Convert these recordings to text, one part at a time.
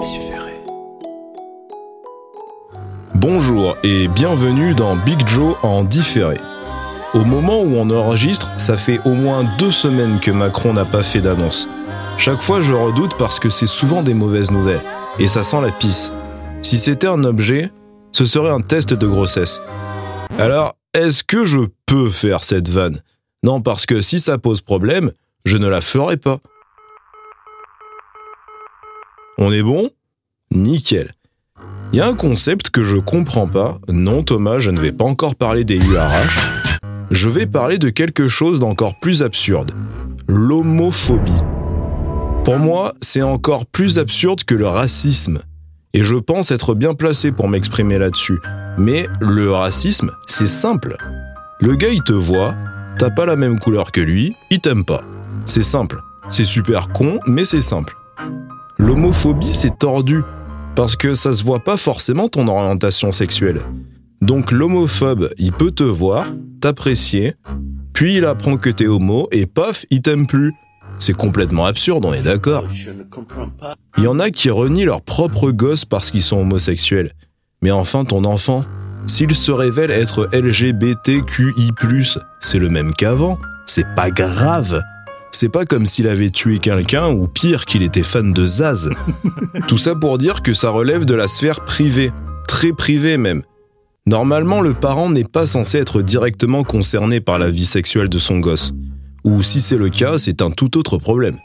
différé. Bonjour et bienvenue dans Big Joe en différé. Au moment où on enregistre, ça fait au moins deux semaines que Macron n'a pas fait d'annonce. Chaque fois, je redoute parce que c'est souvent des mauvaises nouvelles et ça sent la pisse. Si c'était un objet, ce serait un test de grossesse. Alors, est-ce que je peux faire cette vanne? Non, parce que si ça pose problème, je ne la ferai pas. On est bon? Nickel. Il y a un concept que je comprends pas. Non, Thomas, je ne vais pas encore parler des URH. Je vais parler de quelque chose d'encore plus absurde. L'homophobie. Pour moi, c'est encore plus absurde que le racisme. Et je pense être bien placé pour m'exprimer là-dessus. Mais le racisme, c'est simple. Le gars, il te voit, t'as pas la même couleur que lui, il t'aime pas. C'est simple. C'est super con, mais c'est simple. L'homophobie, c'est tordu parce que ça se voit pas forcément ton orientation sexuelle. Donc l'homophobe, il peut te voir, t'apprécier, puis il apprend que t'es homo et paf, il t'aime plus. C'est complètement absurde, on est d'accord. Il y en a qui renient leurs propres gosses parce qu'ils sont homosexuels. Mais enfin, ton enfant, s'il se révèle être LGBTQI+, c'est le même qu'avant. C'est pas grave. C'est pas comme s'il avait tué quelqu'un ou pire qu'il était fan de Zaz. Tout ça pour dire que ça relève de la sphère privée, très privée même. Normalement, le parent n'est pas censé être directement concerné par la vie sexuelle de son gosse. Ou si c'est le cas, c'est un tout autre problème.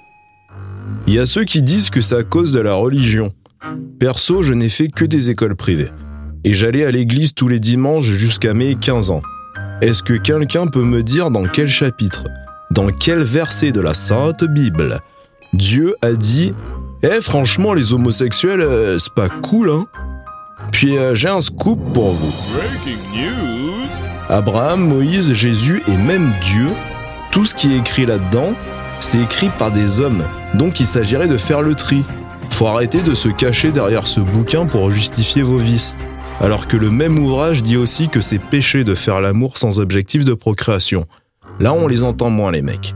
Il y a ceux qui disent que c'est à cause de la religion. Perso, je n'ai fait que des écoles privées. Et j'allais à l'église tous les dimanches jusqu'à mes 15 ans. Est-ce que quelqu'un peut me dire dans quel chapitre? Dans quel verset de la Sainte Bible Dieu a dit Eh, franchement, les homosexuels, euh, c'est pas cool, hein Puis euh, j'ai un scoop pour vous. Abraham, Moïse, Jésus et même Dieu, tout ce qui est écrit là-dedans, c'est écrit par des hommes. Donc il s'agirait de faire le tri. Faut arrêter de se cacher derrière ce bouquin pour justifier vos vices. Alors que le même ouvrage dit aussi que c'est péché de faire l'amour sans objectif de procréation. Là, on les entend moins, les mecs.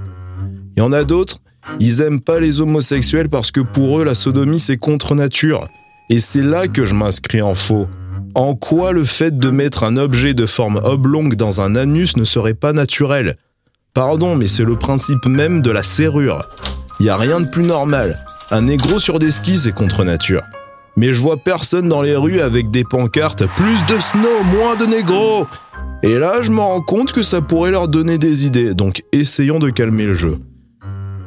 Il y en a d'autres, ils aiment pas les homosexuels parce que pour eux, la sodomie, c'est contre nature. Et c'est là que je m'inscris en faux. En quoi le fait de mettre un objet de forme oblongue dans un anus ne serait pas naturel? Pardon, mais c'est le principe même de la serrure. Il y a rien de plus normal. Un négro sur des skis, c'est contre nature. Mais je vois personne dans les rues avec des pancartes plus de snow, moins de négros et là, je me rends compte que ça pourrait leur donner des idées, donc essayons de calmer le jeu.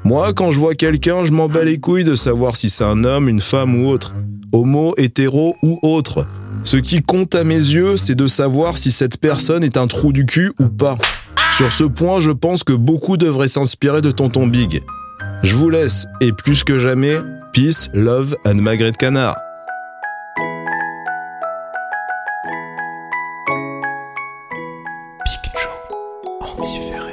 Moi, quand je vois quelqu'un, je m'en bats les couilles de savoir si c'est un homme, une femme ou autre, homo, hétéro ou autre. Ce qui compte à mes yeux, c'est de savoir si cette personne est un trou du cul ou pas. Sur ce point, je pense que beaucoup devraient s'inspirer de Tonton Big. Je vous laisse, et plus que jamais, peace, love and magret canard. différent.